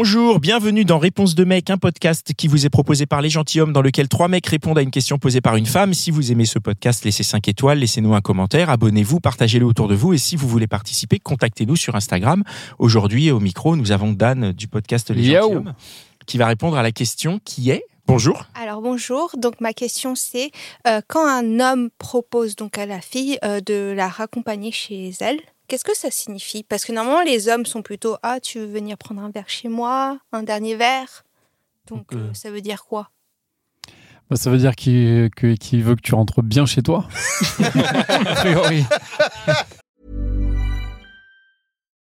Bonjour, bienvenue dans Réponse de mec, un podcast qui vous est proposé par les gentilshommes dans lequel trois mecs répondent à une question posée par une femme. Si vous aimez ce podcast, laissez 5 étoiles, laissez-nous un commentaire, abonnez-vous, partagez-le autour de vous et si vous voulez participer, contactez-nous sur Instagram. Aujourd'hui, au micro, nous avons Dan du podcast Les Yo. gentilshommes qui va répondre à la question qui est Bonjour. Alors bonjour, donc ma question c'est euh, quand un homme propose donc à la fille euh, de la raccompagner chez elle, qu'est-ce que ça signifie? Parce que normalement les hommes sont plutôt ah tu veux venir prendre un verre chez moi, un dernier verre, donc Donc, euh, euh, ça veut dire quoi? Bah, ça veut dire qu'il veut que tu rentres bien chez toi. A priori.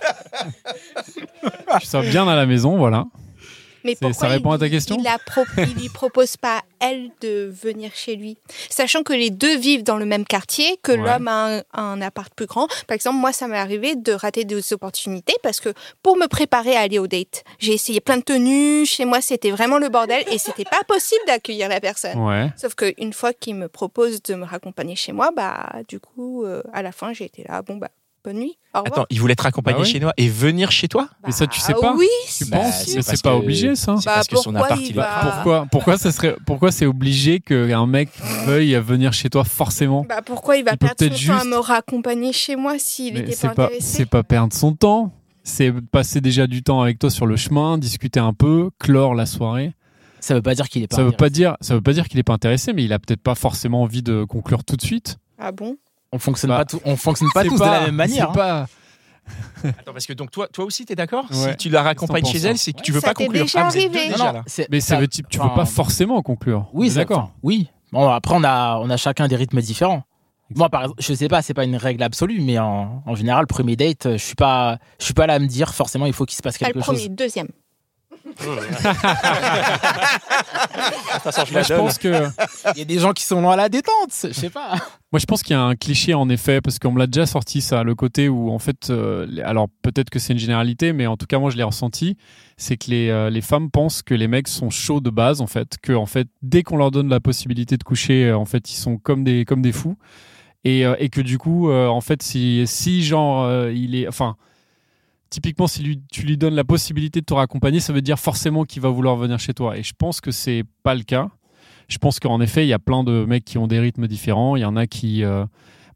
Tu sors bien à la maison, voilà. Mais pourquoi ça répond il, à ta question il, il lui propose pas elle de venir chez lui, sachant que les deux vivent dans le même quartier, que Ouais. l'homme a un, un appart plus grand. Par exemple, moi ça m'est arrivé de rater des opportunités parce que pour me préparer à aller au date, j'ai essayé plein de tenues. Chez moi c'était vraiment le bordel et c'était pas possible d'accueillir la personne. Ouais. Sauf qu'une fois qu'il me propose de me raccompagner chez moi, bah du coup euh, à la fin j'ai été là bon bah bonne nuit. Au revoir. Attends, il voulait te raccompagner Bah oui. chez nous et venir chez toi Mais ça, tu sais Bah pas Oui. Tu Bah, penses c'est Mais parce c'est pas que- obligé, ça. C'est Bah, parce que son pourquoi appart, il il est va- Pourquoi, pourquoi ça serait, pourquoi c'est obligé qu'un mec veuille venir chez toi forcément? Bah pourquoi il va Il peut perdre son peut-être temps à juste- me raccompagner chez moi s'il Mais n'était c'est pas pas, intéressé? c'est pas perdre son temps. C'est passer déjà du temps avec toi sur le chemin, discuter un peu, clore la soirée. Ça veut pas dire qu'il est pas. Ça veut pas intéressé. dire, ça veut pas dire qu'il est pas intéressé, mais il a peut-être pas forcément envie de conclure tout de suite. Ah bon? On fonctionne Bah, pas, tout- on fonctionne pas tous de la même manière. c'est hein. pas- Attends, parce que donc toi, toi aussi, t'es d'accord Ouais. Si tu la raccompagnes chez elle, c'est que hein tu veux pas conclure. déjà Ah, vous êtes deux arrivé. déjà, Non, là. Mais ça veut, tu veux enfin, pas forcément conclure. Oui, d'accord. Oui. Bon, après, on a, on a chacun des rythmes différents. Moi, par exemple, je sais pas, c'est pas une règle absolue, mais en, en général, premier date, je suis pas, je suis pas là à me dire forcément il faut qu'il se passe Pas quelque le chose. Deuxième. Moi, je pense que, Il y a des gens qui sont loin à la détente, je sais pas. moi, je pense qu'il y a un cliché en effet, parce qu'on me l'a déjà sorti ça, le côté où en fait, euh, alors peut-être que c'est une généralité, mais en tout cas moi je l'ai ressenti, c'est que les, euh, les femmes pensent que les mecs sont chauds de base en fait, que en fait dès qu'on leur donne la possibilité de coucher, euh, en fait ils sont comme des comme des fous, et, euh, et que du coup euh, en fait si si genre euh, il est, enfin typiquement, si tu lui donnes la possibilité de te raccompagner, ça veut dire forcément qu'il va vouloir venir chez toi. Et je pense que c'est pas le cas. Je pense qu'en effet, il y a plein de mecs qui ont des rythmes différents. Il y en a qui, euh,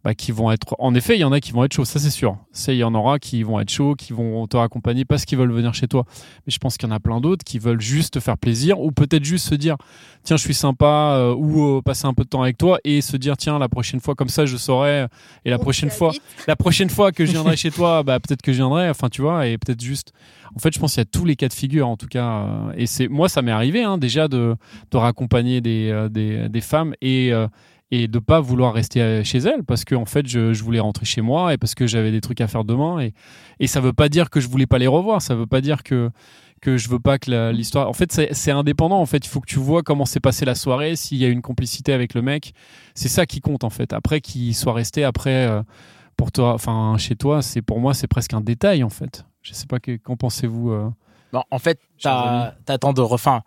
bah, qui vont être. En effet, il y en a qui vont être chauds, ça c'est sûr. C'est il y en aura qui vont être chauds, qui vont te raccompagner parce qu'ils veulent venir chez toi. Mais je pense qu'il y en a plein d'autres qui veulent juste te faire plaisir ou peut-être juste se dire tiens, je suis sympa euh, ou euh, passer un peu de temps avec toi et se dire tiens, la prochaine fois comme ça, je saurai. Et la On prochaine fois, la prochaine fois que je viendrai chez toi, bah, peut-être que je viendrai, enfin tu vois, et peut-être juste. En fait, je pense qu'il y a tous les cas de figure, en tout cas. euh, et c'est moi, ça m'est arrivé hein, déjà de, de raccompagner des, euh, des, des femmes et, euh, et de pas vouloir rester euh, chez elles parce que en fait, je, je voulais rentrer chez moi et parce que j'avais des trucs à faire demain. Et, et ça veut pas dire que je voulais pas les revoir, ça veut pas dire que que je veux pas que l'histoire. En fait, c'est indépendant. En fait, il faut que tu vois comment s'est passée la soirée, s'il y a une complicité avec le mec. C'est ça qui compte en fait. Après qu'il soit resté après euh, pour toi, enfin chez toi, c'est pour moi c'est presque un détail en fait. Je sais pas que- qu'en pensez-vous. euh Bon, en fait, t'attends de refin.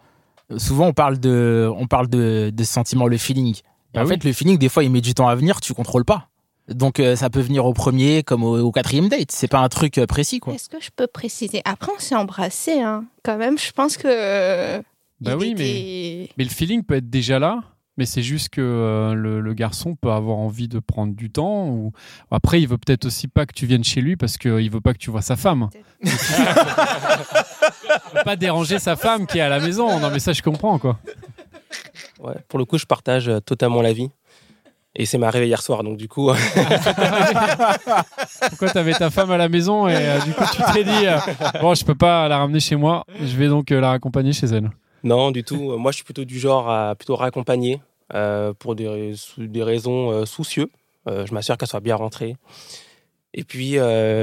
Souvent, on parle de, on parle de, de sentiment, le feeling. Et Bah en oui. fait, le feeling, des fois, il met du temps à venir, tu contrôles pas. Donc, euh, ça peut venir au premier comme au, au quatrième date. C'est pas un truc euh, précis, quoi. Est-ce que je peux préciser? Après, on s'est embrassé, hein. Quand même, je pense que. euh, Bah oui, était- Mais le feeling peut être déjà là. Mais c'est juste que euh, le, le garçon peut avoir envie de prendre du temps. Ou après, il veut peut-être aussi pas que tu viennes chez lui parce qu'il veut pas que tu vois sa femme. Il veut pas déranger sa femme qui est à la maison. Non, mais ça, je comprends quoi. Ouais, pour le coup, je partage euh, totalement l'avis. Et c'est ma arrivé hier soir, donc du coup, euh, Pourquoi t'avais ta femme à la maison et euh, du coup tu t'es dit euh, bon, je peux pas la ramener chez moi. Je vais donc euh, la raccompagner chez elle. non, du tout. Moi, je suis plutôt du genre à plutôt raccompagner pour des, des raisons soucieux. Euh, je m'assure qu'elle soit bien rentrée. Et puis,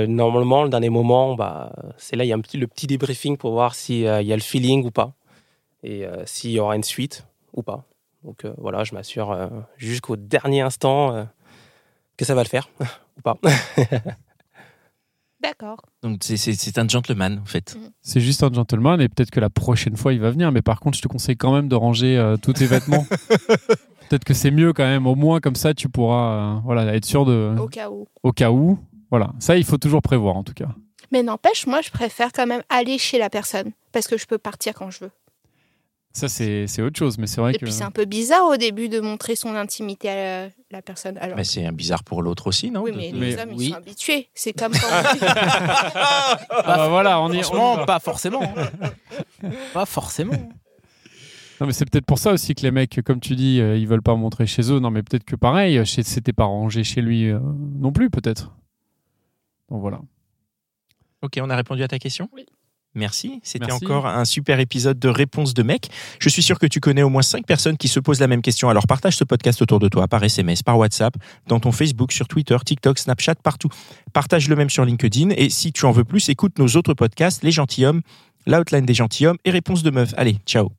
normalement, le dernier moment, bah, c'est là, il y a un petit, le petit débriefing pour voir s'il y a le feeling ou pas. Et s'il y aura une suite ou pas. Donc euh, voilà, je m'assure euh, jusqu'au dernier instant euh, que ça va le faire ou pas. D'accord. Donc c'est- un gentleman en fait. C'est juste un gentleman et peut-être que la prochaine fois il va venir. Mais par contre, je te conseille quand même de ranger euh, tous tes vêtements. peut-être que c'est mieux quand même. Au moins comme ça, tu pourras euh, voilà être sûr de Au cas où. au cas où. Voilà, ça il faut toujours prévoir en tout cas. Mais n'empêche, moi, je préfère quand même aller chez la personne parce que je peux partir quand je veux. Ça c'est autre chose, mais c'est vrai Et que puis c'est un peu bizarre au début de montrer son intimité à la, la personne. Alors, Mais c'est un bizarre pour l'autre aussi, non? Oui, mais de- les Mais hommes, oui. ils sont habitués. C'est comme quand Ah bah voilà, on y, Franchement, pas forcément. hein. pas forcément. Non, mais c'est peut-être pour ça aussi que les mecs, comme tu dis, euh, ils veulent pas montrer chez eux. Non, mais peut-être que pareil, chez- c'était pas rangé chez lui euh, non plus, peut-être. Donc voilà. Ok, on a répondu à ta question? Oui. Merci. C'était encore un super épisode de Réponse de mec. Je suis sûr que tu connais au moins 5 personnes qui se posent la même question. Alors partage ce podcast autour de toi par SMS, par WhatsApp, dans ton Facebook, sur Twitter, TikTok, Snapchat, partout. Partage le même sur LinkedIn. Et si tu en veux plus, écoute nos autres podcasts, Les Gentilhommes, L'Outline des Gentilhommes et Réponse de Meuf. Allez, ciao.